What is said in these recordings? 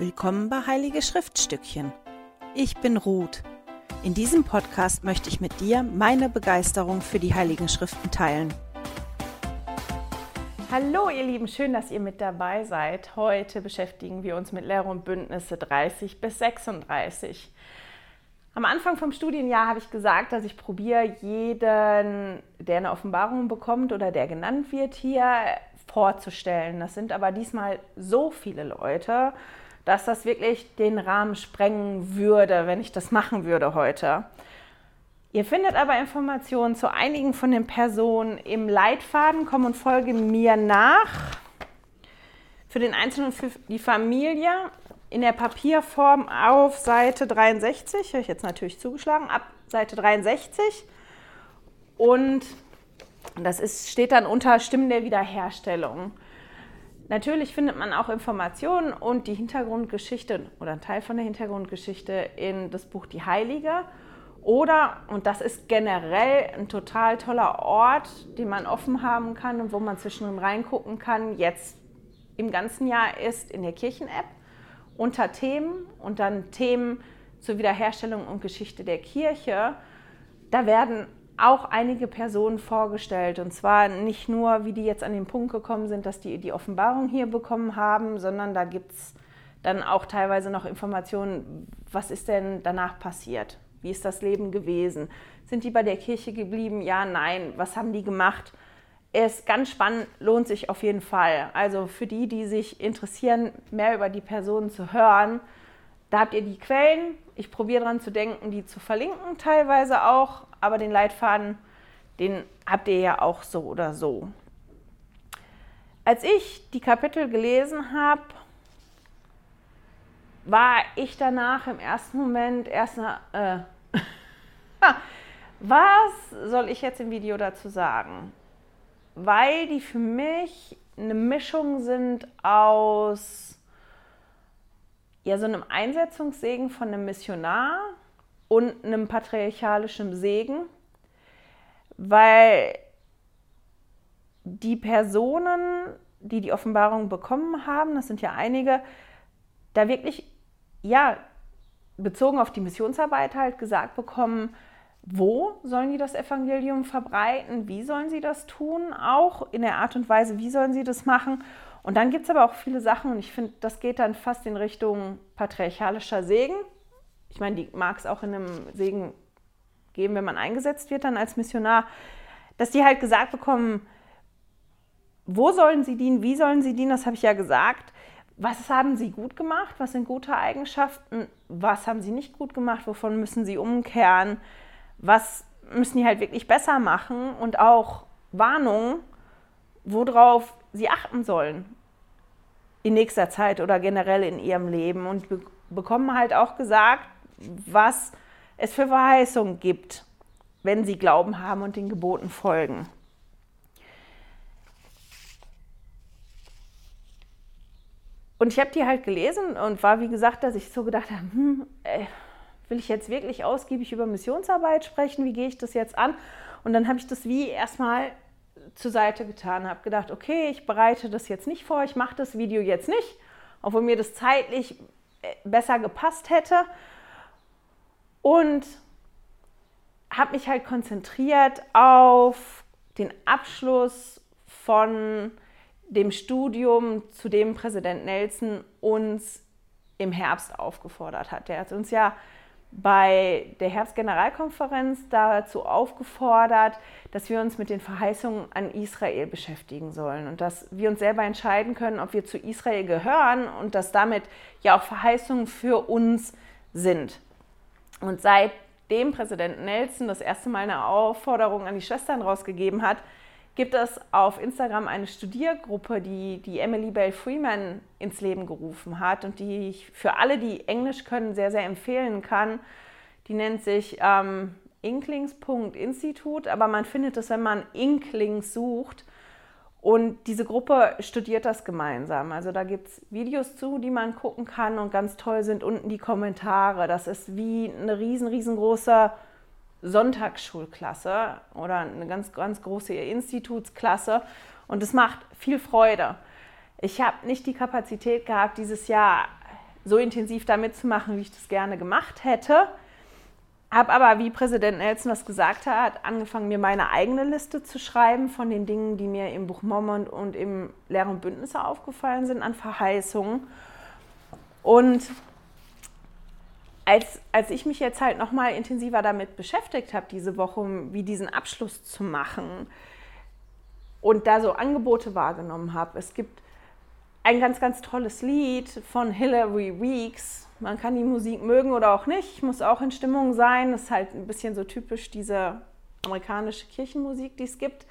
Willkommen bei Heilige Schriftstückchen. Ich bin Ruth. In diesem Podcast möchte ich mit dir meine Begeisterung für die Heiligen Schriften teilen. Hallo ihr Lieben, schön, dass ihr mit dabei seid. Heute beschäftigen wir uns mit Lehre und Bündnisse 30 bis 36. Am Anfang vom Studienjahr habe ich gesagt, dass ich probiere, jeden, der eine Offenbarung bekommt oder der genannt wird, hier vorzustellen. Das sind aber diesmal so viele Leute, dass das wirklich den Rahmen sprengen würde, wenn ich das machen würde heute. Ihr findet aber Informationen zu einigen von den Personen im Leitfaden. Komm und folge mir nach. Für den Einzelnen und für die Familie in der Papierform auf Seite 63. Habe ich jetzt natürlich zugeschlagen. Ab Seite 63. Und das ist, steht dann unter Stimmen der Wiederherstellung. Natürlich findet man auch Informationen und die Hintergrundgeschichte oder ein Teil von der Hintergrundgeschichte in das Buch Die Heilige. Oder, und das ist generell ein total toller Ort, den man offen haben kann und wo man zwischendrin reingucken kann, jetzt im ganzen Jahr ist in der Kirchen-App unter Themen und dann Themen zur Wiederherstellung und Geschichte der Kirche. Da werden auch einige Personen vorgestellt. Und zwar nicht nur, wie die jetzt an den Punkt gekommen sind, dass die die Offenbarung hier bekommen haben, sondern da gibt es dann auch teilweise noch Informationen, was ist denn danach passiert? Wie ist das Leben gewesen? Sind die bei der Kirche geblieben? Ja, nein. Was haben die gemacht? Ist ganz spannend, lohnt sich auf jeden Fall. Also für die, die sich interessieren, mehr über die Personen zu hören, da habt ihr die Quellen. Ich probiere daran zu denken, die zu verlinken, teilweise auch aber den Leitfaden, den habt ihr ja auch so oder so. Als ich die Kapitel gelesen habe, war ich danach im ersten Moment erst äh, was soll ich jetzt im Video dazu sagen? Weil die für mich eine Mischung sind aus ja, so einem Einsetzungssegen von einem Missionar und einem patriarchalischen Segen, weil die Personen, die die Offenbarung bekommen haben, das sind ja einige, da wirklich, ja, bezogen auf die Missionsarbeit halt gesagt bekommen, wo sollen die das Evangelium verbreiten, wie sollen sie das tun, auch in der Art und Weise, wie sollen sie das machen. Und dann gibt es aber auch viele Sachen, und ich finde, das geht dann fast in Richtung patriarchalischer Segen, ich meine, die mag es auch in einem Segen geben, wenn man eingesetzt wird dann als Missionar, dass die halt gesagt bekommen, wo sollen sie dienen, wie sollen sie dienen, das habe ich ja gesagt. Was haben sie gut gemacht? Was sind gute Eigenschaften? Was haben sie nicht gut gemacht? Wovon müssen sie umkehren? Was müssen die halt wirklich besser machen? Und auch Warnungen, worauf sie achten sollen in nächster Zeit oder generell in ihrem Leben. Und bekommen halt auch gesagt, was es für Verheißungen gibt, wenn sie Glauben haben und den Geboten folgen. Und ich habe die halt gelesen und war, wie gesagt, dass ich so gedacht habe, hm, ey, will ich jetzt wirklich ausgiebig über Missionsarbeit sprechen? Wie gehe ich das jetzt an? Und dann habe ich das wie erstmal zur Seite getan, habe gedacht, okay, ich bereite das jetzt nicht vor, ich mache das Video jetzt nicht, obwohl mir das zeitlich äh, besser gepasst hätte und habe mich halt konzentriert auf den Abschluss von dem Studium, zu dem Präsident Nelson uns im Herbst aufgefordert hat. Der hat uns ja bei der Herbstgeneralkonferenz dazu aufgefordert, dass wir uns mit den Verheißungen an Israel beschäftigen sollen und dass wir uns selber entscheiden können, ob wir zu Israel gehören und dass damit ja auch Verheißungen für uns sind. Und seitdem Präsident Nelson das erste Mal eine Aufforderung an die Schwestern rausgegeben hat, gibt es auf Instagram eine Studiergruppe, die die Emily Bell Freeman ins Leben gerufen hat und die ich für alle, die Englisch können, sehr, sehr empfehlen kann. Die nennt sich ähm, Inklings.institut, aber man findet es, wenn man Inklings sucht, und diese Gruppe studiert das gemeinsam. Also da gibt es Videos zu, die man gucken kann und ganz toll sind unten die Kommentare. Das ist wie eine riesen, riesengroße Sonntagsschulklasse oder eine ganz, ganz große Institutsklasse und es macht viel Freude. Ich habe nicht die Kapazität gehabt, dieses Jahr so intensiv da mitzumachen, wie ich das gerne gemacht hätte. Habe aber, wie Präsident Nelson das gesagt hat, angefangen, mir meine eigene Liste zu schreiben von den Dingen, die mir im Buch Mormon und im Lehr- und Bündnisse aufgefallen sind an Verheißungen. Und als, als ich mich jetzt halt nochmal intensiver damit beschäftigt habe, diese Woche, wie diesen Abschluss zu machen und da so Angebote wahrgenommen habe, es gibt ein ganz, ganz tolles Lied von Hilary Weeks. Man kann die Musik mögen oder auch nicht. Ich muss auch in Stimmung sein. Das ist halt ein bisschen so typisch diese amerikanische Kirchenmusik, die es gibt.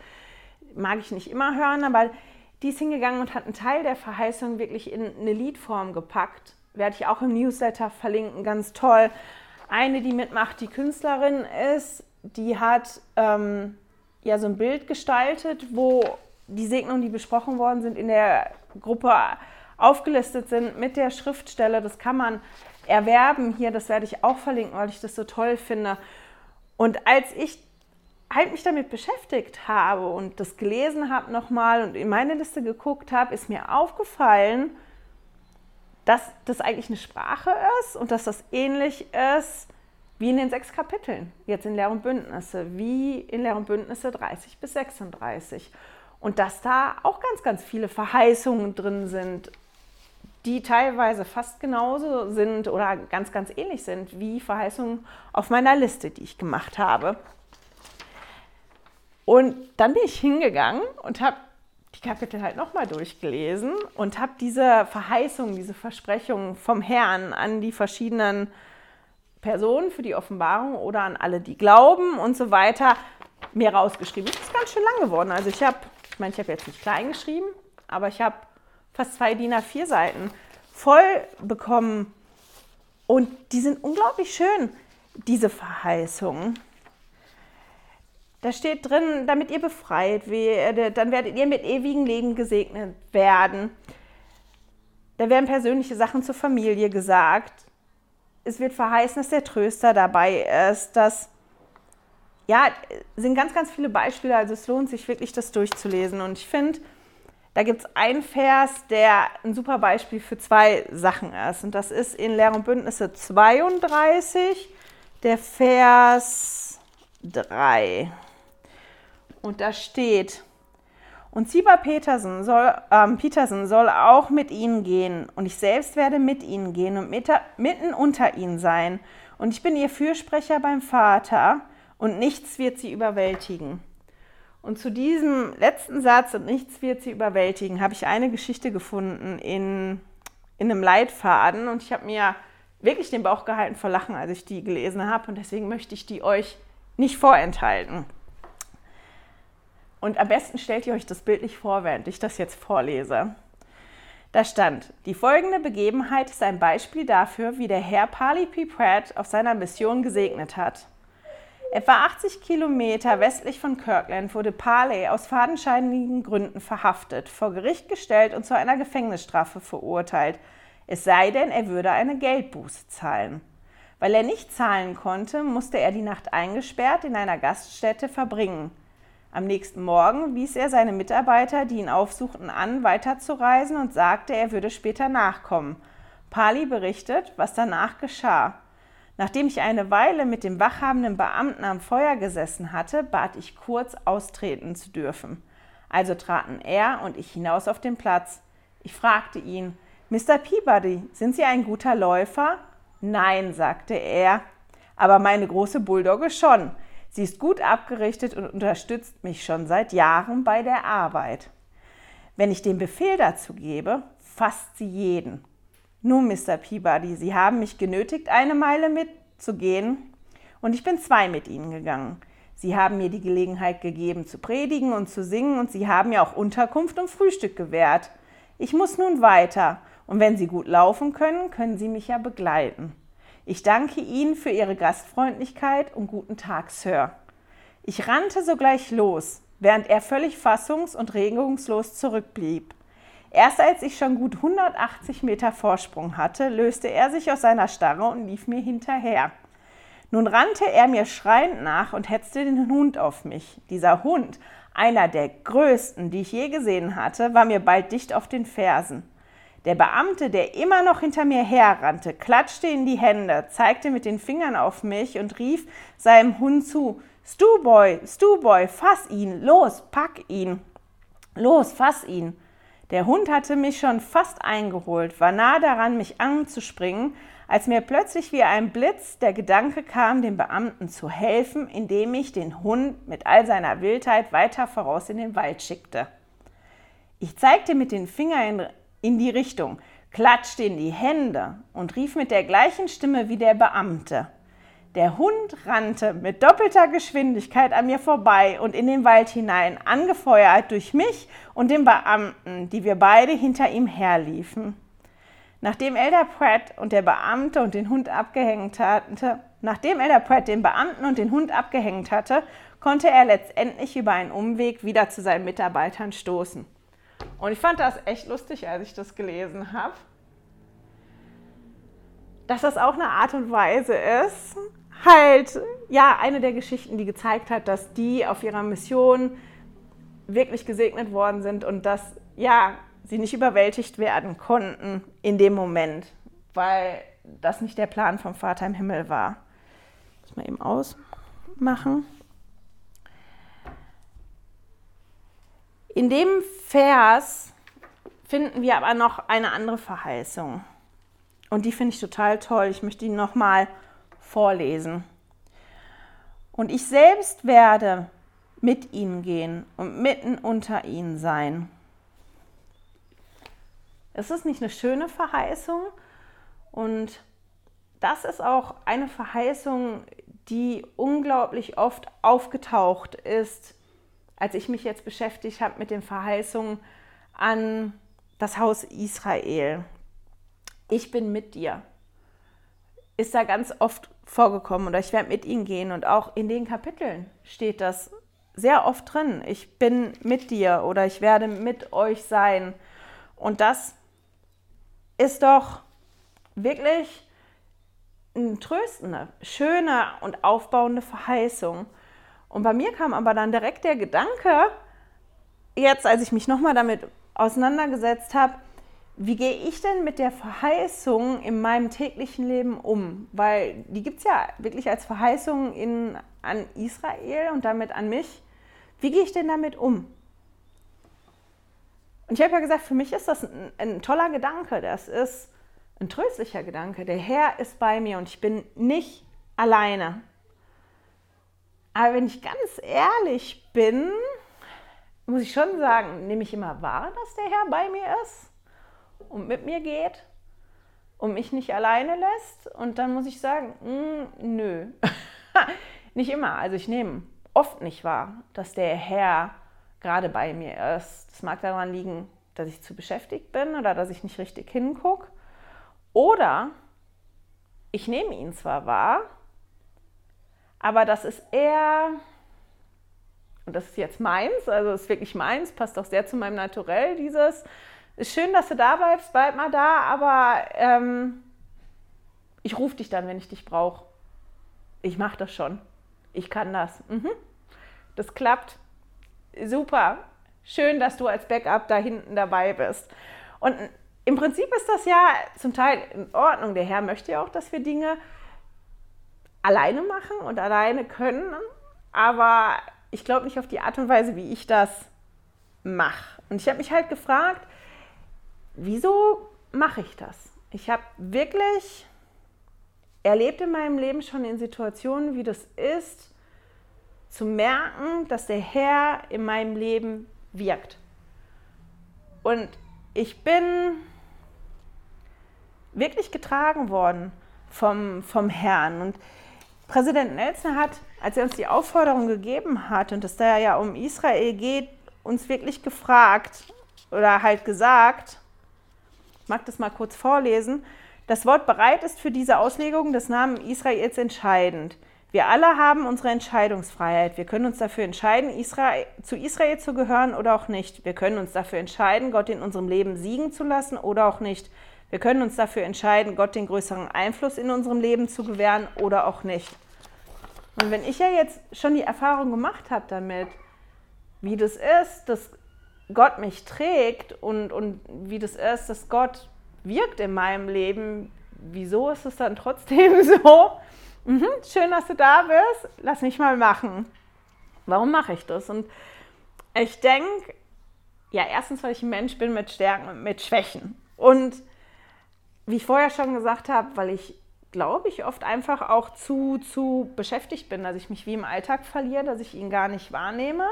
Mag ich nicht immer hören, aber die ist hingegangen und hat einen Teil der Verheißung wirklich in eine Liedform gepackt. Werde ich auch im Newsletter verlinken, ganz toll. Eine, die mitmacht, die Künstlerin ist, die hat ähm, ja so ein Bild gestaltet, wo die Segnungen, die besprochen worden sind, in der Gruppe aufgelistet sind mit der Schriftstelle. Das kann man erwerben hier, das werde ich auch verlinken, weil ich das so toll finde. Und als ich halt mich damit beschäftigt habe und das gelesen habe nochmal und in meine Liste geguckt habe, ist mir aufgefallen, dass das eigentlich eine Sprache ist und dass das ähnlich ist wie in den sechs Kapiteln, jetzt in Lehr und Bündnisse, wie in Lehr und Bündnisse 30 bis 36 und dass da auch ganz, ganz viele Verheißungen drin sind, die teilweise fast genauso sind oder ganz, ganz ähnlich sind wie Verheißungen auf meiner Liste, die ich gemacht habe. Und dann bin ich hingegangen und habe die Kapitel halt nochmal durchgelesen und habe diese Verheißungen, diese Versprechungen vom Herrn an die verschiedenen Personen für die Offenbarung oder an alle, die glauben und so weiter, mir rausgeschrieben. Das ist ganz schön lang geworden. Also ich habe ich meine, ich habe jetzt nicht klein geschrieben, aber ich habe fast zwei DIN A4 Seiten voll bekommen. Und die sind unglaublich schön, diese Verheißungen. Da steht drin, damit ihr befreit werdet, dann werdet ihr mit ewigen Leben gesegnet werden. Da werden persönliche Sachen zur Familie gesagt. Es wird verheißen, dass der Tröster dabei ist, dass ja, sind ganz, ganz viele Beispiele. Also es lohnt sich wirklich, das durchzulesen. Und ich finde, da gibt es einen Vers, der ein super Beispiel für zwei Sachen ist. Und das ist in Lehr und Bündnisse 32, der Vers 3. Und da steht, und Sieber Petersen soll, ähm, Petersen soll auch mit ihnen gehen, und ich selbst werde mit ihnen gehen und mitten unter ihnen sein. Und ich bin ihr Fürsprecher beim Vater und nichts wird sie überwältigen. Und zu diesem letzten Satz und nichts wird sie überwältigen, habe ich eine Geschichte gefunden in, in einem Leitfaden und ich habe mir wirklich den Bauch gehalten vor Lachen, als ich die gelesen habe und deswegen möchte ich die euch nicht vorenthalten. Und am besten stellt ihr euch das Bild nicht vor, während ich das jetzt vorlese. Da stand, die folgende Begebenheit ist ein Beispiel dafür, wie der Herr Pali P. Pratt auf seiner Mission gesegnet hat. Etwa 80 Kilometer westlich von Kirkland wurde Parley aus fadenscheinigen Gründen verhaftet, vor Gericht gestellt und zu einer Gefängnisstrafe verurteilt, es sei denn, er würde eine Geldbuße zahlen. Weil er nicht zahlen konnte, musste er die Nacht eingesperrt in einer Gaststätte verbringen. Am nächsten Morgen wies er seine Mitarbeiter, die ihn aufsuchten, an, weiterzureisen und sagte, er würde später nachkommen. Pali berichtet, was danach geschah. Nachdem ich eine Weile mit dem wachhabenden Beamten am Feuer gesessen hatte, bat ich kurz austreten zu dürfen. Also traten er und ich hinaus auf den Platz. Ich fragte ihn, Mr. Peabody, sind Sie ein guter Läufer? Nein, sagte er, aber meine große Bulldogge schon. Sie ist gut abgerichtet und unterstützt mich schon seit Jahren bei der Arbeit. Wenn ich den Befehl dazu gebe, fasst sie jeden. Nun, Mr. Peabody, Sie haben mich genötigt, eine Meile mitzugehen, und ich bin zwei mit Ihnen gegangen. Sie haben mir die Gelegenheit gegeben, zu predigen und zu singen, und Sie haben mir auch Unterkunft und Frühstück gewährt. Ich muss nun weiter, und wenn Sie gut laufen können, können Sie mich ja begleiten. Ich danke Ihnen für Ihre Gastfreundlichkeit und guten Tag, Sir. Ich rannte sogleich los, während er völlig fassungs- und regungslos zurückblieb. Erst als ich schon gut 180 Meter Vorsprung hatte, löste er sich aus seiner Starre und lief mir hinterher. Nun rannte er mir schreiend nach und hetzte den Hund auf mich. Dieser Hund, einer der größten, die ich je gesehen hatte, war mir bald dicht auf den Fersen. Der Beamte, der immer noch hinter mir herrannte, klatschte in die Hände, zeigte mit den Fingern auf mich und rief seinem Hund zu: Stuboy, Stuboy, fass ihn, los, pack ihn, los, fass ihn. Der Hund hatte mich schon fast eingeholt, war nah daran, mich anzuspringen, als mir plötzlich wie ein Blitz der Gedanke kam, dem Beamten zu helfen, indem ich den Hund mit all seiner Wildheit weiter voraus in den Wald schickte. Ich zeigte mit den Fingern in, in die Richtung, klatschte in die Hände und rief mit der gleichen Stimme wie der Beamte. Der Hund rannte mit doppelter Geschwindigkeit an mir vorbei und in den Wald hinein, angefeuert durch mich und den Beamten, die wir beide hinter ihm herliefen. Nachdem Elder Pratt und der Beamte und den Hund abgehängt hatte, nachdem Elder Pratt den Beamten und den Hund abgehängt hatte, konnte er letztendlich über einen Umweg wieder zu seinen Mitarbeitern stoßen. Und ich fand das echt lustig, als ich das gelesen habe, dass das auch eine Art und Weise ist, halt, ja, eine der Geschichten, die gezeigt hat, dass die auf ihrer Mission wirklich gesegnet worden sind und dass, ja, sie nicht überwältigt werden konnten in dem Moment, weil das nicht der Plan vom Vater im Himmel war. Muss mal eben ausmachen. In dem Vers finden wir aber noch eine andere Verheißung. Und die finde ich total toll. Ich möchte ihn nochmal vorlesen. Und ich selbst werde mit ihnen gehen und mitten unter ihnen sein. Ist es nicht eine schöne Verheißung? Und das ist auch eine Verheißung, die unglaublich oft aufgetaucht ist, als ich mich jetzt beschäftigt habe mit den Verheißungen an das Haus Israel. Ich bin mit dir. Ist da ganz oft vorgekommen oder ich werde mit ihnen gehen und auch in den Kapiteln steht das sehr oft drin. Ich bin mit dir oder ich werde mit euch sein. Und das ist doch wirklich eine tröstende, schöne und aufbauende Verheißung. Und bei mir kam aber dann direkt der Gedanke, jetzt als ich mich nochmal damit auseinandergesetzt habe, wie gehe ich denn mit der Verheißung in meinem täglichen Leben um? Weil die gibt es ja wirklich als Verheißung in, an Israel und damit an mich. Wie gehe ich denn damit um? Und ich habe ja gesagt, für mich ist das ein, ein toller Gedanke. Das ist ein tröstlicher Gedanke. Der Herr ist bei mir und ich bin nicht alleine. Aber wenn ich ganz ehrlich bin, muss ich schon sagen, nehme ich immer wahr, dass der Herr bei mir ist und mit mir geht und mich nicht alleine lässt. Und dann muss ich sagen, mh, hm, nö, nicht immer. Also ich nehme oft nicht wahr, dass der Herr gerade bei mir ist. Das mag daran liegen, dass ich zu beschäftigt bin oder dass ich nicht richtig hingucke. Oder ich nehme ihn zwar wahr, aber das ist eher, und das ist jetzt meins, also ist wirklich meins, passt auch sehr zu meinem Naturell, dieses, ist schön, dass du da bleibst, bleib mal da, aber ähm, ich rufe dich dann, wenn ich dich brauche. Ich mache das schon. Ich kann das. Mhm. Das klappt super, schön, dass du als Backup da hinten dabei bist. Und im Prinzip ist das ja zum Teil in Ordnung. Der Herr möchte ja auch, dass wir Dinge alleine machen und alleine können, aber ich glaube nicht auf die Art und Weise, wie ich das mache. Und ich habe mich halt gefragt, wieso mache ich das? Ich habe wirklich erlebt in meinem Leben schon in Situationen, wie das ist, zu merken, dass der Herr in meinem Leben wirkt. Und ich bin wirklich getragen worden vom, vom Herrn. Und Präsident Nelson hat, als er uns die Aufforderung gegeben hat und es da ja um Israel geht, uns wirklich gefragt oder halt gesagt, ich mag das mal kurz vorlesen, das Wort bereit ist für diese Auslegung des Namen Israels entscheidend. Wir alle haben unsere Entscheidungsfreiheit. Wir können uns dafür entscheiden, Israel, zu Israel zu gehören oder auch nicht. Wir können uns dafür entscheiden, Gott in unserem Leben siegen zu lassen oder auch nicht. Wir können uns dafür entscheiden, Gott den größeren Einfluss in unserem Leben zu gewähren oder auch nicht. Und wenn ich ja jetzt schon die Erfahrung gemacht habe damit, wie das ist, dass Gott mich trägt und, und wie das ist, dass Gott wirkt in meinem Leben, wieso ist es dann trotzdem so? Mhm, schön, dass du da bist. Lass mich mal machen. Warum mache ich das? Und ich denke, ja, erstens, weil ich ein Mensch bin mit Stärken und mit Schwächen. Und wie ich vorher schon gesagt habe, weil ich, glaube ich, oft einfach auch zu, zu beschäftigt bin, dass ich mich wie im Alltag verliere, dass ich ihn gar nicht wahrnehme.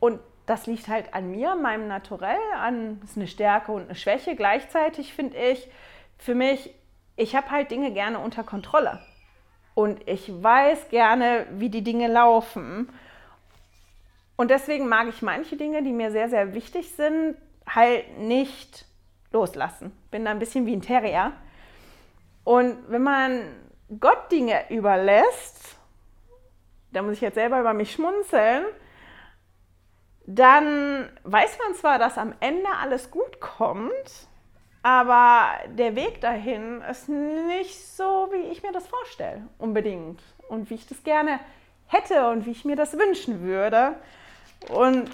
Und das liegt halt an mir, meinem Naturell, an ist eine Stärke und eine Schwäche. Gleichzeitig finde ich, für mich, ich habe halt Dinge gerne unter Kontrolle. Und ich weiß gerne, wie die Dinge laufen. Und deswegen mag ich manche Dinge, die mir sehr, sehr wichtig sind, halt nicht loslassen. Bin da ein bisschen wie ein Terrier. Und wenn man Gott Dinge überlässt, da muss ich jetzt selber über mich schmunzeln, dann weiß man zwar, dass am Ende alles gut kommt, aber der Weg dahin ist nicht so, wie ich mir das vorstelle, unbedingt. Und wie ich das gerne hätte und wie ich mir das wünschen würde. Und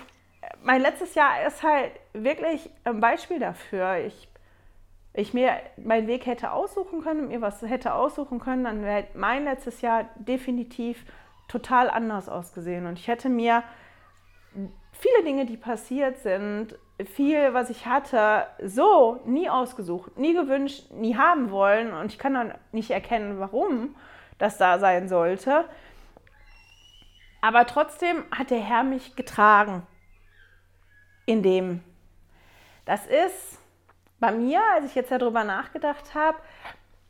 mein letztes Jahr ist halt wirklich ein Beispiel dafür. Ich, ich mir meinen Weg hätte aussuchen können, mir was hätte aussuchen können, dann wäre mein letztes Jahr definitiv total anders ausgesehen. Und ich hätte mir viele Dinge, die passiert sind, viel, was ich hatte, so nie ausgesucht, nie gewünscht, nie haben wollen. Und ich kann dann nicht erkennen, warum das da sein sollte. Aber trotzdem hat der Herr mich getragen in dem. Das ist bei mir, als ich jetzt darüber nachgedacht habe,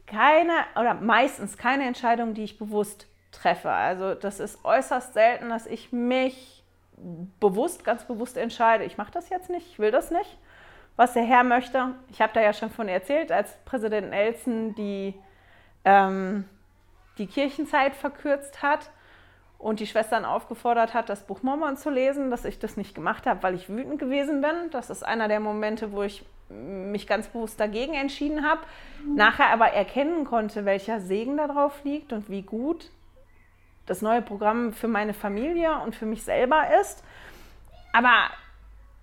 keine oder meistens keine Entscheidung, die ich bewusst treffe. Also das ist äußerst selten, dass ich mich bewusst, ganz bewusst entscheide, ich mache das jetzt nicht, ich will das nicht, was der Herr möchte. Ich habe da ja schon von erzählt, als Präsident Nelson die, ähm, die Kirchenzeit verkürzt hat und die Schwestern aufgefordert hat, das Buch Mormon zu lesen, dass ich das nicht gemacht habe, weil ich wütend gewesen bin. Das ist einer der Momente, wo ich mich ganz bewusst dagegen entschieden habe, nachher aber erkennen konnte, welcher Segen darauf liegt und wie gut das neue Programm für meine Familie und für mich selber ist. Aber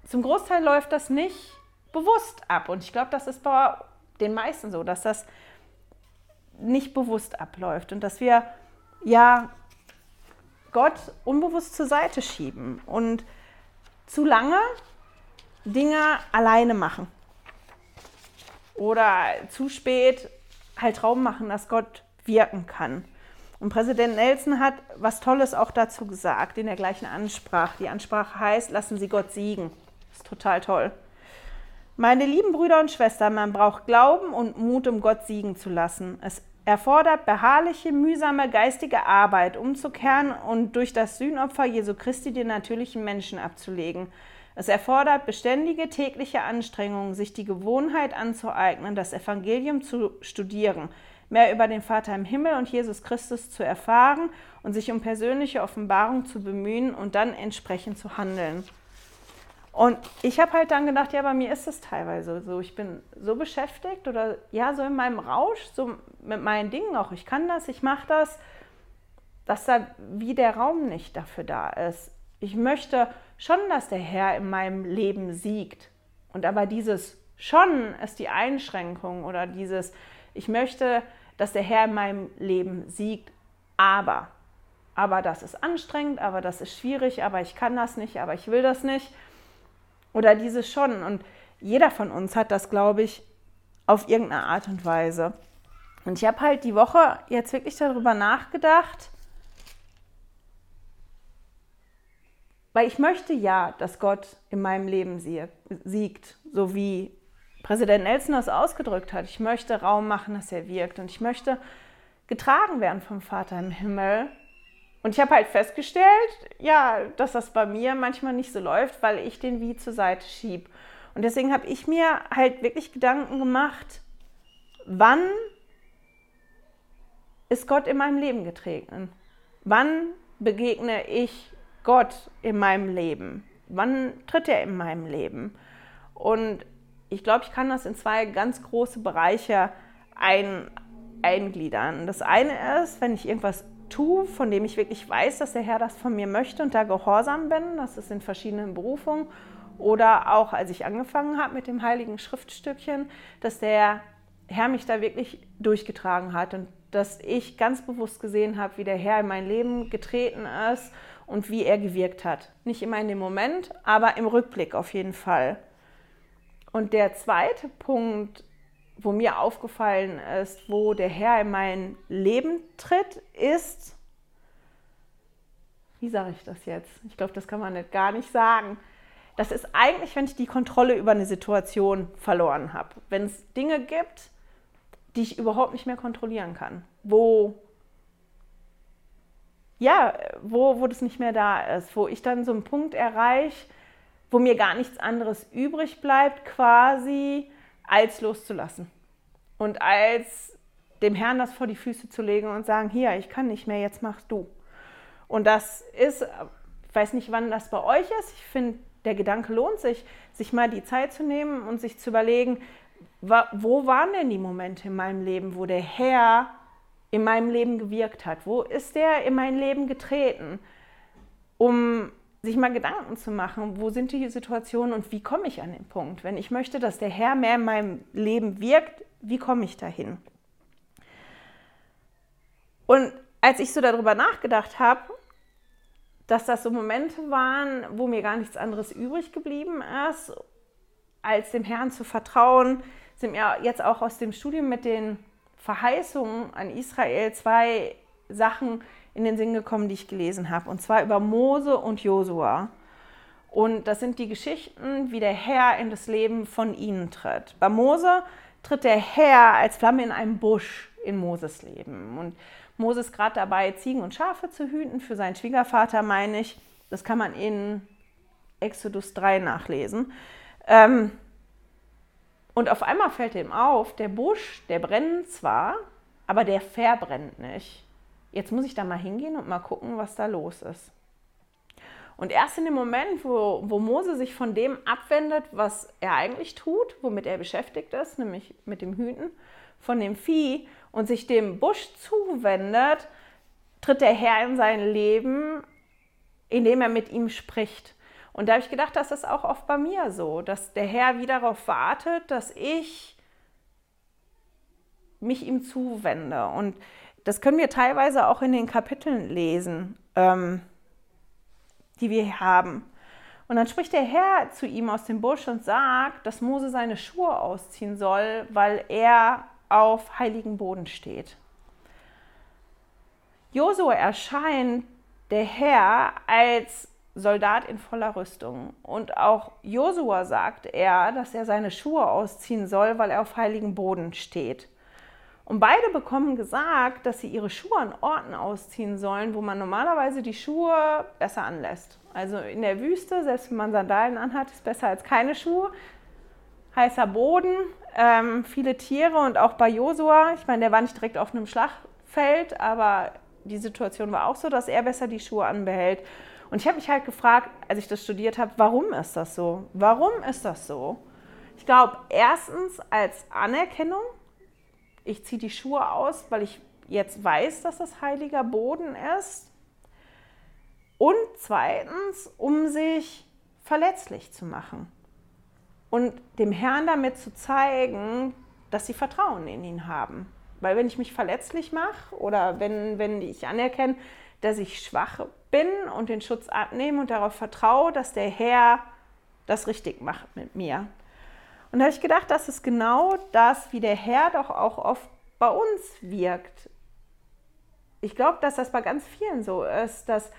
zum Großteil läuft das nicht bewusst ab. Und ich glaube, das ist bei den meisten so, dass das nicht bewusst abläuft und dass wir ja Gott unbewusst zur Seite schieben und zu lange Dinge alleine machen. Oder zu spät halt Raum machen, dass Gott wirken kann. Und Präsident Nelson hat was Tolles auch dazu gesagt in der gleichen Ansprache. Die Ansprache heißt, lassen Sie Gott siegen. Ist total toll. Meine lieben Brüder und Schwestern, man braucht Glauben und Mut, um Gott siegen zu lassen. Es erfordert beharrliche, mühsame geistige Arbeit, umzukehren und durch das Sühnopfer Jesu Christi den natürlichen Menschen abzulegen. Es erfordert beständige tägliche Anstrengungen, sich die Gewohnheit anzueignen, das Evangelium zu studieren, mehr über den Vater im Himmel und Jesus Christus zu erfahren und sich um persönliche Offenbarung zu bemühen und dann entsprechend zu handeln. Und ich habe halt dann gedacht, ja, bei mir ist es teilweise so. Ich bin so beschäftigt oder ja, so in meinem Rausch, so mit meinen Dingen auch. Ich kann das, ich mache das, dass da wie der Raum nicht dafür da ist. Ich möchte schon, dass der Herr in meinem Leben siegt. Und aber dieses schon ist die Einschränkung oder dieses, ich möchte, dass der Herr in meinem Leben siegt, aber. Aber das ist anstrengend, aber das ist schwierig, aber ich kann das nicht, aber ich will das nicht. Oder dieses schon. Und jeder von uns hat das, glaube ich, auf irgendeine Art und Weise. Und ich habe halt die Woche jetzt wirklich darüber nachgedacht, weil ich möchte ja, dass Gott in meinem Leben siegt, so wie Präsident Nelson das ausgedrückt hat. Ich möchte Raum machen, dass er wirkt und ich möchte getragen werden vom Vater im Himmel und ich habe halt festgestellt, ja, dass das bei mir manchmal nicht so läuft, weil ich den wie zur Seite schiebe. Und deswegen habe ich mir halt wirklich Gedanken gemacht, wann ist Gott in meinem Leben getreten? Wann begegne ich Gott in meinem Leben? Wann tritt er in meinem Leben? Und ich glaube, ich kann das in zwei ganz große Bereiche ein, eingliedern. Das eine ist, wenn ich irgendwas tue, von dem ich wirklich weiß, dass der Herr das von mir möchte und da gehorsam bin. Das ist in verschiedenen Berufungen. Oder auch als ich angefangen habe mit dem heiligen Schriftstückchen, dass der Herr mich da wirklich durchgetragen hat und dass ich ganz bewusst gesehen habe, wie der Herr in mein Leben getreten ist und wie er gewirkt hat. Nicht immer in dem Moment, aber im Rückblick auf jeden Fall. Und der zweite Punkt, wo mir aufgefallen ist, wo der Herr in mein Leben tritt, ist, wie sage ich das jetzt? Ich glaube, das kann man nicht gar nicht sagen. Das ist eigentlich, wenn ich die Kontrolle über eine Situation verloren habe. Wenn es Dinge gibt, die ich überhaupt nicht mehr kontrollieren kann, wo ja, wo, wo das nicht mehr da ist, wo ich dann so einen Punkt erreiche, wo mir gar nichts anderes übrig bleibt, quasi, als loszulassen. Und als dem Herrn das vor die Füße zu legen und sagen, hier, ich kann nicht mehr, jetzt machst du. Und das ist, ich weiß nicht, wann das bei euch ist. Ich finde, der Gedanke lohnt sich, sich mal die Zeit zu nehmen und sich zu überlegen, wo waren denn die Momente in meinem Leben, wo der Herr in meinem Leben gewirkt hat? Wo ist der in mein Leben getreten? Um sich mal Gedanken zu machen, wo sind die Situationen und wie komme ich an den Punkt? Wenn ich möchte, dass der Herr mehr in meinem Leben wirkt, wie komme ich dahin? Und als ich so darüber nachgedacht habe, dass das so Momente waren, wo mir gar nichts anderes übrig geblieben ist, als dem Herrn zu vertrauen, sind mir jetzt auch aus dem Studium mit den Verheißungen an Israel zwei Sachen in den Sinn gekommen, die ich gelesen habe. Und zwar über Mose und Josua. Und das sind die Geschichten, wie der Herr in das Leben von ihnen tritt. Bei Mose tritt der Herr als Flamme in einem Busch in Moses Leben. Und Mose ist gerade dabei, Ziegen und Schafe zu hüten für seinen Schwiegervater, meine ich. Das kann man in Exodus 3 nachlesen. Ähm, und auf einmal fällt ihm auf, der Busch, der brennt zwar, aber der verbrennt nicht. Jetzt muss ich da mal hingehen und mal gucken, was da los ist. Und erst in dem Moment, wo, wo Mose sich von dem abwendet, was er eigentlich tut, womit er beschäftigt ist, nämlich mit dem Hüten von dem Vieh, und sich dem Busch zuwendet, tritt der Herr in sein Leben, indem er mit ihm spricht. Und da habe ich gedacht, das ist auch oft bei mir so, dass der Herr wieder darauf wartet, dass ich mich ihm zuwende. Und das können wir teilweise auch in den Kapiteln lesen. Ähm, die wir haben. Und dann spricht der Herr zu ihm aus dem Busch und sagt, dass Mose seine Schuhe ausziehen soll, weil er auf heiligen Boden steht. Josua erscheint der Herr als Soldat in voller Rüstung. Und auch Josua sagt er, dass er seine Schuhe ausziehen soll, weil er auf heiligen Boden steht. Und beide bekommen gesagt, dass sie ihre Schuhe an Orten ausziehen sollen, wo man normalerweise die Schuhe besser anlässt. Also in der Wüste, selbst wenn man Sandalen anhat, ist besser als keine Schuhe. Heißer Boden, ähm, viele Tiere und auch bei Josua, ich meine, der war nicht direkt auf einem Schlachtfeld, aber die Situation war auch so, dass er besser die Schuhe anbehält. Und ich habe mich halt gefragt, als ich das studiert habe, warum ist das so? Warum ist das so? Ich glaube, erstens als Anerkennung ich ziehe die Schuhe aus, weil ich jetzt weiß, dass das heiliger Boden ist. Und zweitens, um sich verletzlich zu machen und dem Herrn damit zu zeigen, dass sie Vertrauen in ihn haben. Weil wenn ich mich verletzlich mache oder wenn, wenn ich anerkenne, dass ich schwach bin und den Schutz abnehme und darauf vertraue, dass der Herr das richtig macht mit mir, und da habe ich gedacht, das ist genau das, wie der Herr doch auch oft bei uns wirkt. Ich glaube, dass das bei ganz vielen so ist, dass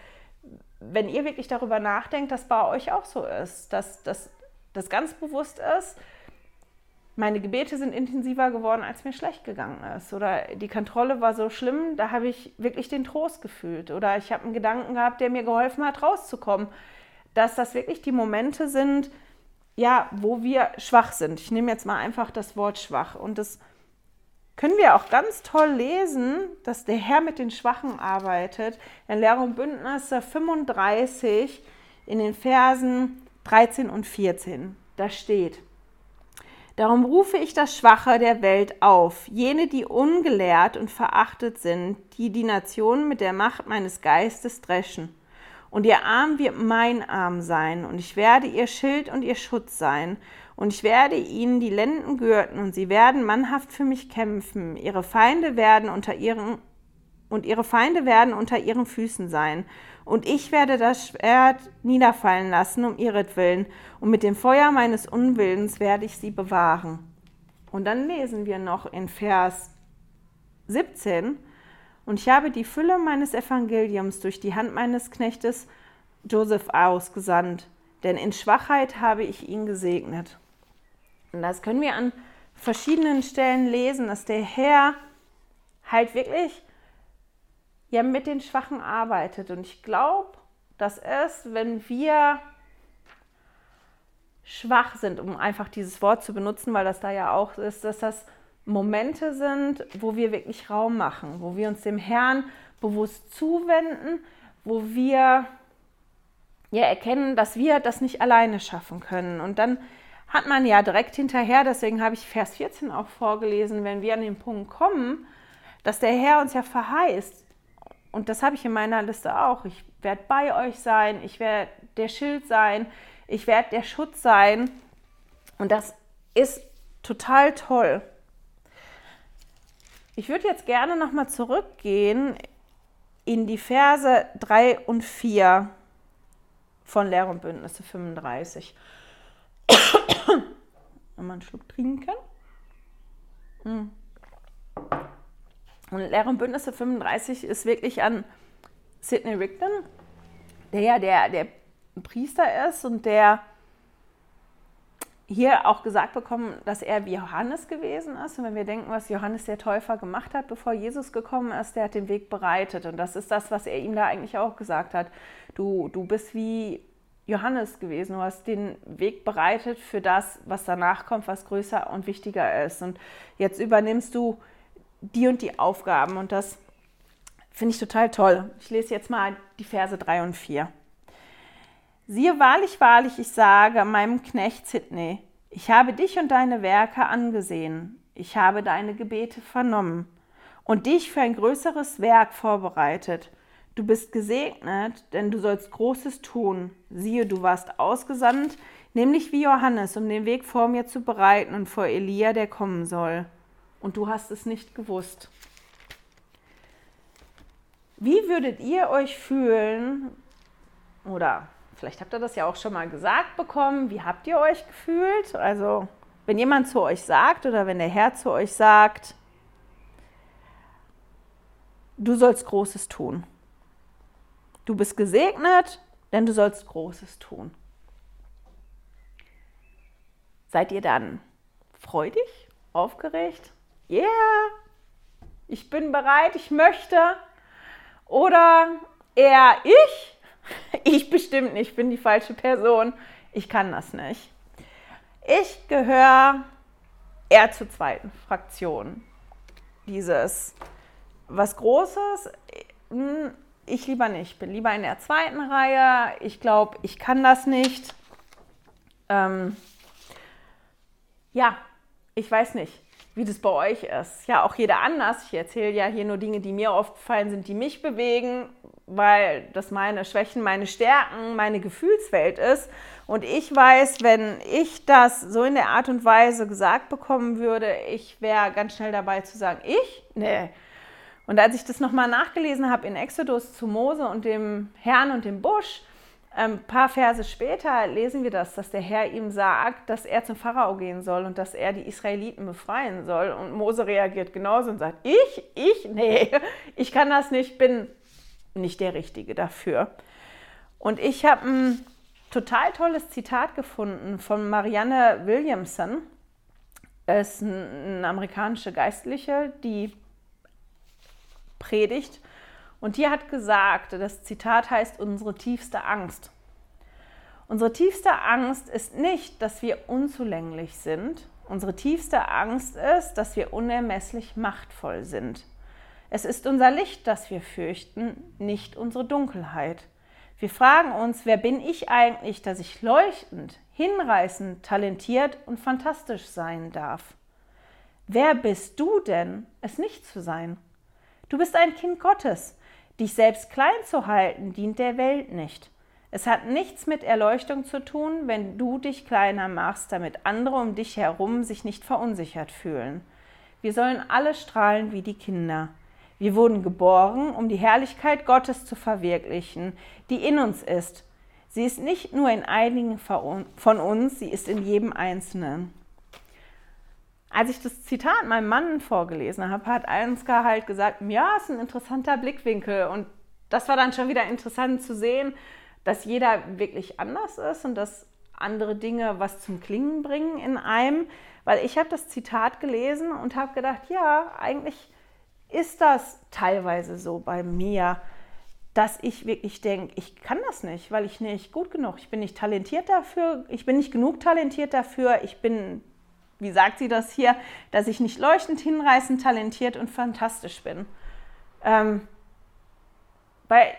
wenn ihr wirklich darüber nachdenkt, dass bei euch auch so ist, dass das ganz bewusst ist, meine Gebete sind intensiver geworden, als mir schlecht gegangen ist. Oder die Kontrolle war so schlimm, da habe ich wirklich den Trost gefühlt. Oder ich habe einen Gedanken gehabt, der mir geholfen hat, rauszukommen. Dass das wirklich die Momente sind, ja, wo wir schwach sind. Ich nehme jetzt mal einfach das Wort schwach. Und das können wir auch ganz toll lesen, dass der Herr mit den Schwachen arbeitet. In Lehre und Bündnisse 35 in den Versen 13 und 14. Da steht, Darum rufe ich das Schwache der Welt auf, jene, die ungelehrt und verachtet sind, die die Nationen mit der Macht meines Geistes dreschen. Und ihr Arm wird mein Arm sein, und ich werde ihr Schild und ihr Schutz sein, und ich werde ihnen die Lenden gürten, und sie werden mannhaft für mich kämpfen. Ihre Feinde werden unter ihren und ihre Feinde werden unter ihren Füßen sein. Und ich werde das Schwert niederfallen lassen um ihretwillen, und mit dem Feuer meines Unwillens werde ich sie bewahren. Und dann lesen wir noch in Vers 17, und ich habe die Fülle meines Evangeliums durch die Hand meines Knechtes Joseph ausgesandt, denn in Schwachheit habe ich ihn gesegnet. Und das können wir an verschiedenen Stellen lesen, dass der Herr halt wirklich ja mit den Schwachen arbeitet. Und ich glaube, dass es, wenn wir schwach sind, um einfach dieses Wort zu benutzen, weil das da ja auch ist, dass das Momente sind, wo wir wirklich Raum machen, wo wir uns dem Herrn bewusst zuwenden, wo wir ja erkennen, dass wir das nicht alleine schaffen können. Und dann hat man ja direkt hinterher, deswegen habe ich Vers 14 auch vorgelesen, wenn wir an den Punkt kommen, dass der Herr uns ja verheißt, und das habe ich in meiner Liste auch. Ich werde bei euch sein, ich werde der Schild sein, ich werde der Schutz sein. Und das ist total toll. Ich würde jetzt gerne nochmal zurückgehen in die Verse 3 und 4 von Lehr und Bündnisse 35. Wenn man einen Schluck trinken. Hm. Und Lehre und Bündnisse 35 ist wirklich an Sidney Rigdon, der ja der, der Priester ist und der hier auch gesagt bekommen, dass er wie Johannes gewesen ist. Und wenn wir denken, was Johannes der Täufer gemacht hat, bevor Jesus gekommen ist, der hat den Weg bereitet. Und das ist das, was er ihm da eigentlich auch gesagt hat. Du, du bist wie Johannes gewesen. Du hast den Weg bereitet für das, was danach kommt, was größer und wichtiger ist. Und jetzt übernimmst du die und die Aufgaben und das finde ich total toll. Ich lese jetzt mal die Verse 3 und 4. Siehe wahrlich, wahrlich, ich sage meinem Knecht Sidney, ich habe dich und deine Werke angesehen, ich habe deine Gebete vernommen und dich für ein größeres Werk vorbereitet. Du bist gesegnet, denn du sollst Großes tun. Siehe, du warst ausgesandt, nämlich wie Johannes, um den Weg vor mir zu bereiten und vor Elia, der kommen soll und du hast es nicht gewusst. Wie würdet ihr euch fühlen, oder vielleicht habt ihr das ja auch schon mal gesagt bekommen, wie habt ihr euch gefühlt? Also wenn jemand zu euch sagt oder wenn der Herr zu euch sagt, du sollst Großes tun. Du bist gesegnet, denn du sollst Großes tun. Seid ihr dann freudig, aufgeregt, yeah, ich bin bereit, ich möchte. Oder eher ich, ich bestimmt nicht, ich bin die falsche Person, ich kann das nicht. Ich gehöre eher zur zweiten Fraktion. Dieses was Großes, hm, ich lieber nicht. Ich bin lieber in der zweiten Reihe. Ich glaube, ich kann das nicht. Ähm, ja, ich weiß nicht wie das bei euch ist. Ja, auch jeder anders. Ich erzähle ja hier nur Dinge, die mir aufgefallen sind, die mich bewegen, weil das meine Schwächen, meine Stärken, meine Gefühlswelt ist. Und ich weiß, wenn ich das so in der Art und Weise gesagt bekommen würde, ich wäre ganz schnell dabei zu sagen, ich? Nee. Und als ich das nochmal nachgelesen habe in Exodus zu Mose und dem Herrn und dem Busch, ein ähm, paar Verse später lesen wir das, dass der Herr ihm sagt, dass er zum Pharao gehen soll und dass er die Israeliten befreien soll. Und Mose reagiert genauso und sagt, ich, ich, nee, ich kann das nicht, bin nicht der Richtige dafür. Und ich habe ein total tolles Zitat gefunden von Marianne Williamson. Es ist eine amerikanische Geistliche, die predigt und die hat gesagt, das Zitat heißt, unsere tiefste Angst. Unsere tiefste Angst ist nicht, dass wir unzulänglich sind. Unsere tiefste Angst ist, dass wir unermesslich machtvoll sind. Es ist unser Licht, das wir fürchten, nicht unsere Dunkelheit. Wir fragen uns, wer bin ich eigentlich, dass ich leuchtend, hinreißend, talentiert und fantastisch sein darf. Wer bist du denn, es nicht zu sein? Du bist ein Kind Gottes. Dich selbst klein zu halten, dient der Welt nicht. Es hat nichts mit Erleuchtung zu tun, wenn du dich kleiner machst, damit andere um dich herum sich nicht verunsichert fühlen. Wir sollen alle strahlen wie die Kinder. Wir wurden geboren, um die Herrlichkeit Gottes zu verwirklichen, die in uns ist. Sie ist nicht nur in einigen von uns, sie ist in jedem Einzelnen. Als ich das Zitat meinem Mann vorgelesen habe, hat Ansgar halt gesagt, ja, ist ein interessanter Blickwinkel. Und das war dann schon wieder interessant zu sehen, dass jeder wirklich anders ist und dass andere Dinge was zum Klingen bringen in einem. Weil ich habe das Zitat gelesen und habe gedacht, ja, eigentlich ist das teilweise so bei mir, dass ich wirklich denke, ich kann das nicht, weil ich nicht gut genug, ich bin nicht talentiert dafür, ich bin nicht genug talentiert dafür, ich bin, wie sagt sie das hier, dass ich nicht leuchtend, hinreißend, talentiert und fantastisch bin. Ähm, weil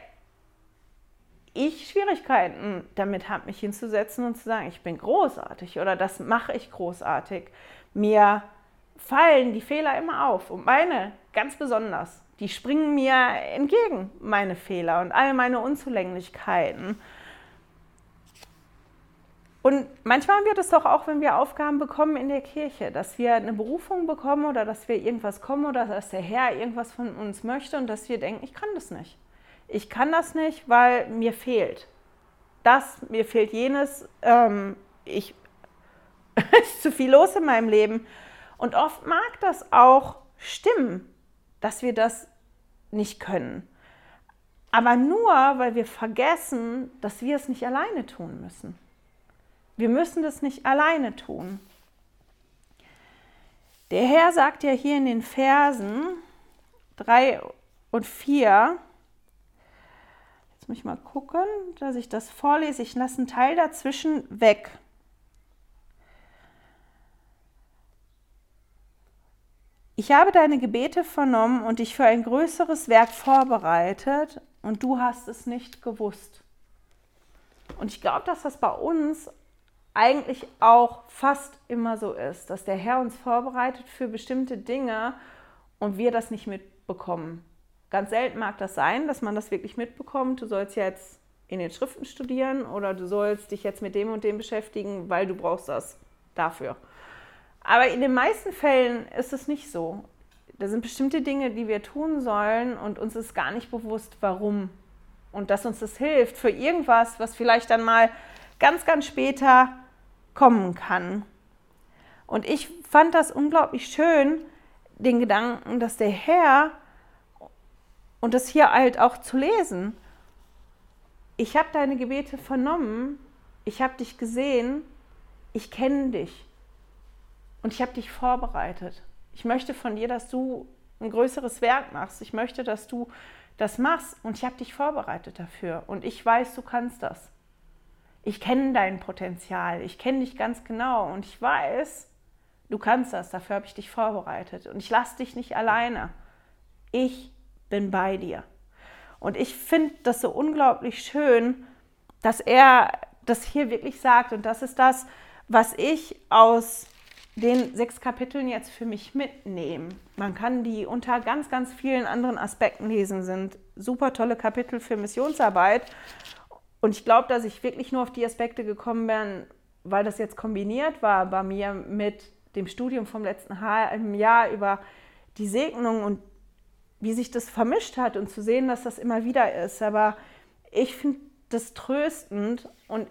ich Schwierigkeiten damit habe, mich hinzusetzen und zu sagen, ich bin großartig oder das mache ich großartig. Mir fallen die Fehler immer auf und meine ganz besonders. Die springen mir entgegen, meine Fehler und all meine Unzulänglichkeiten. Und manchmal wird es doch auch, wenn wir Aufgaben bekommen in der Kirche, dass wir eine Berufung bekommen oder dass wir irgendwas kommen oder dass der Herr irgendwas von uns möchte und dass wir denken, ich kann das nicht. Ich kann das nicht, weil mir fehlt. Das, mir fehlt jenes, ähm, ich, ist zu viel los in meinem Leben. Und oft mag das auch stimmen, dass wir das nicht können. Aber nur, weil wir vergessen, dass wir es nicht alleine tun müssen. Wir müssen das nicht alleine tun. Der Herr sagt ja hier in den Versen 3 und 4, jetzt muss ich mal gucken, dass ich das vorlese, ich lasse einen Teil dazwischen weg. Ich habe deine Gebete vernommen und dich für ein größeres Werk vorbereitet und du hast es nicht gewusst. Und ich glaube, dass das bei uns eigentlich auch fast immer so ist, dass der Herr uns vorbereitet für bestimmte Dinge und wir das nicht mitbekommen. Ganz selten mag das sein, dass man das wirklich mitbekommt. Du sollst jetzt in den Schriften studieren oder du sollst dich jetzt mit dem und dem beschäftigen, weil du brauchst das dafür. Aber in den meisten Fällen ist es nicht so. Da sind bestimmte Dinge, die wir tun sollen und uns ist gar nicht bewusst, warum. Und dass uns das hilft für irgendwas, was vielleicht dann mal ganz, ganz später kommen kann. Und ich fand das unglaublich schön, den Gedanken, dass der Herr und das hier halt auch zu lesen. Ich habe deine Gebete vernommen, ich habe dich gesehen, ich kenne dich. Und ich habe dich vorbereitet. Ich möchte von dir, dass du ein größeres Werk machst. Ich möchte, dass du das machst und ich habe dich vorbereitet dafür. Und ich weiß, du kannst das. Ich kenne dein Potenzial. Ich kenne dich ganz genau und ich weiß, du kannst das. Dafür habe ich dich vorbereitet. Und ich lasse dich nicht alleine. Ich bin bei dir. Und ich finde das so unglaublich schön, dass er das hier wirklich sagt. Und das ist das, was ich aus den sechs Kapiteln jetzt für mich mitnehmen. Man kann die unter ganz, ganz vielen anderen Aspekten lesen, sind super tolle Kapitel für Missionsarbeit. Und ich glaube, dass ich wirklich nur auf die Aspekte gekommen bin, weil das jetzt kombiniert war bei mir mit dem Studium vom letzten halben Jahr über die Segnung und wie sich das vermischt hat und zu sehen, dass das immer wieder ist. Aber ich finde das tröstend und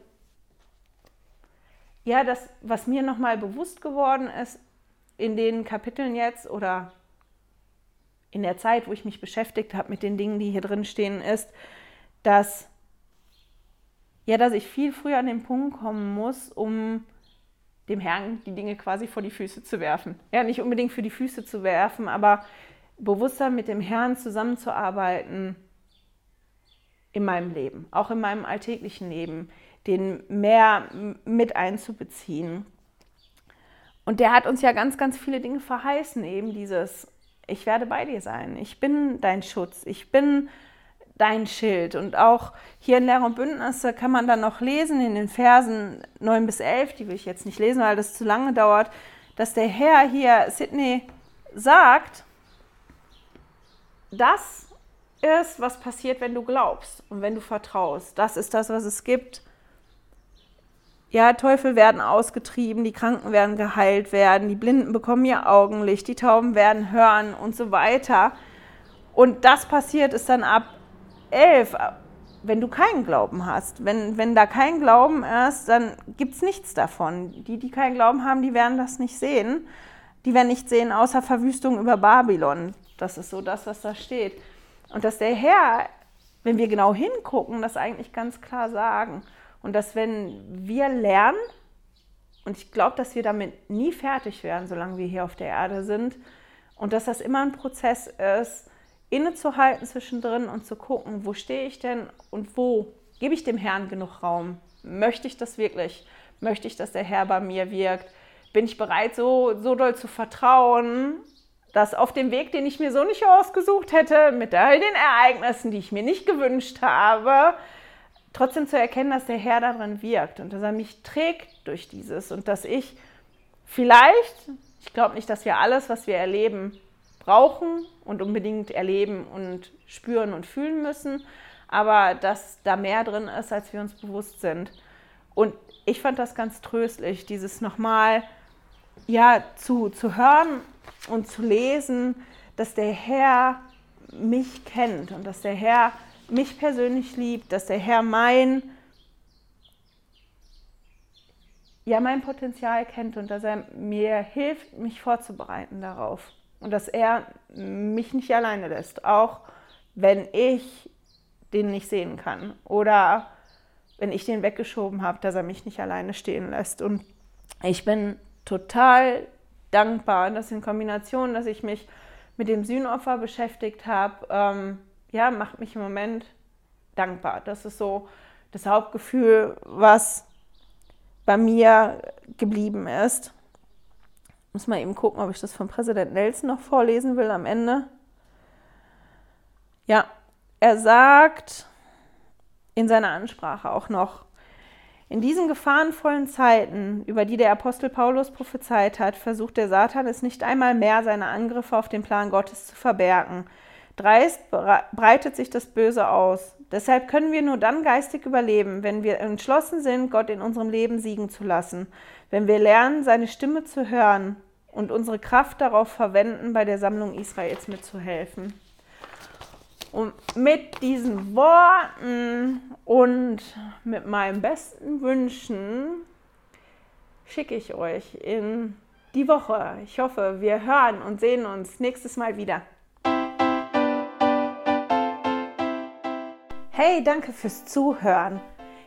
ja, das, was mir nochmal bewusst geworden ist in den Kapiteln jetzt oder in der Zeit, wo ich mich beschäftigt habe mit den Dingen, die hier drin stehen, ist, dass ja, dass ich viel früher an den Punkt kommen muss, um dem Herrn die Dinge quasi vor die Füße zu werfen. Ja, nicht unbedingt für die Füße zu werfen, aber bewusster mit dem Herrn zusammenzuarbeiten in meinem Leben, auch in meinem alltäglichen Leben den mehr mit einzubeziehen. Und der hat uns ja ganz, ganz viele Dinge verheißen, eben dieses, ich werde bei dir sein, ich bin dein Schutz, ich bin dein Schild. Und auch hier in Lehre und Bündnisse kann man dann noch lesen in den Versen 9 bis 11, die will ich jetzt nicht lesen, weil das zu lange dauert, dass der Herr hier Sydney sagt, das ist, was passiert, wenn du glaubst und wenn du vertraust. Das ist das, was es gibt. Ja, Teufel werden ausgetrieben, die Kranken werden geheilt werden, die Blinden bekommen ihr Augenlicht, die Tauben werden hören und so weiter. Und das passiert ist dann ab elf, wenn du keinen Glauben hast. Wenn, wenn da kein Glauben ist, dann gibt es nichts davon. Die, die keinen Glauben haben, die werden das nicht sehen. Die werden nicht sehen, außer Verwüstung über Babylon. Das ist so das, was da steht. Und dass der Herr, wenn wir genau hingucken, das eigentlich ganz klar sagen. Und dass wenn wir lernen, und ich glaube, dass wir damit nie fertig werden, solange wir hier auf der Erde sind, und dass das immer ein Prozess ist, innezuhalten zwischendrin und zu gucken, wo stehe ich denn und wo gebe ich dem Herrn genug Raum? Möchte ich das wirklich? Möchte ich, dass der Herr bei mir wirkt? Bin ich bereit, so, so doll zu vertrauen, dass auf dem Weg, den ich mir so nicht ausgesucht hätte, mit all den Ereignissen, die ich mir nicht gewünscht habe, trotzdem zu erkennen, dass der Herr darin wirkt und dass er mich trägt durch dieses und dass ich vielleicht, ich glaube nicht, dass wir alles, was wir erleben, brauchen und unbedingt erleben und spüren und fühlen müssen, aber dass da mehr drin ist, als wir uns bewusst sind. Und ich fand das ganz tröstlich, dieses nochmal ja, zu, zu hören und zu lesen, dass der Herr mich kennt und dass der Herr mich persönlich liebt, dass der Herr mein, ja, mein Potenzial kennt und dass er mir hilft, mich vorzubereiten darauf. Und dass er mich nicht alleine lässt, auch wenn ich den nicht sehen kann oder wenn ich den weggeschoben habe, dass er mich nicht alleine stehen lässt. Und ich bin total dankbar, dass in Kombination, dass ich mich mit dem Sühnopfer beschäftigt habe, ähm, ja, macht mich im Moment dankbar. Das ist so das Hauptgefühl, was bei mir geblieben ist. Muss mal eben gucken, ob ich das von Präsident Nelson noch vorlesen will am Ende. Ja, er sagt in seiner Ansprache auch noch, in diesen gefahrenvollen Zeiten, über die der Apostel Paulus prophezeit hat, versucht der Satan es nicht einmal mehr, seine Angriffe auf den Plan Gottes zu verbergen. Dreist breitet sich das Böse aus. Deshalb können wir nur dann geistig überleben, wenn wir entschlossen sind, Gott in unserem Leben siegen zu lassen, wenn wir lernen, seine Stimme zu hören und unsere Kraft darauf verwenden, bei der Sammlung Israels mitzuhelfen. Und mit diesen Worten und mit meinen besten Wünschen schicke ich euch in die Woche. Ich hoffe, wir hören und sehen uns nächstes Mal wieder. Hey, danke fürs Zuhören.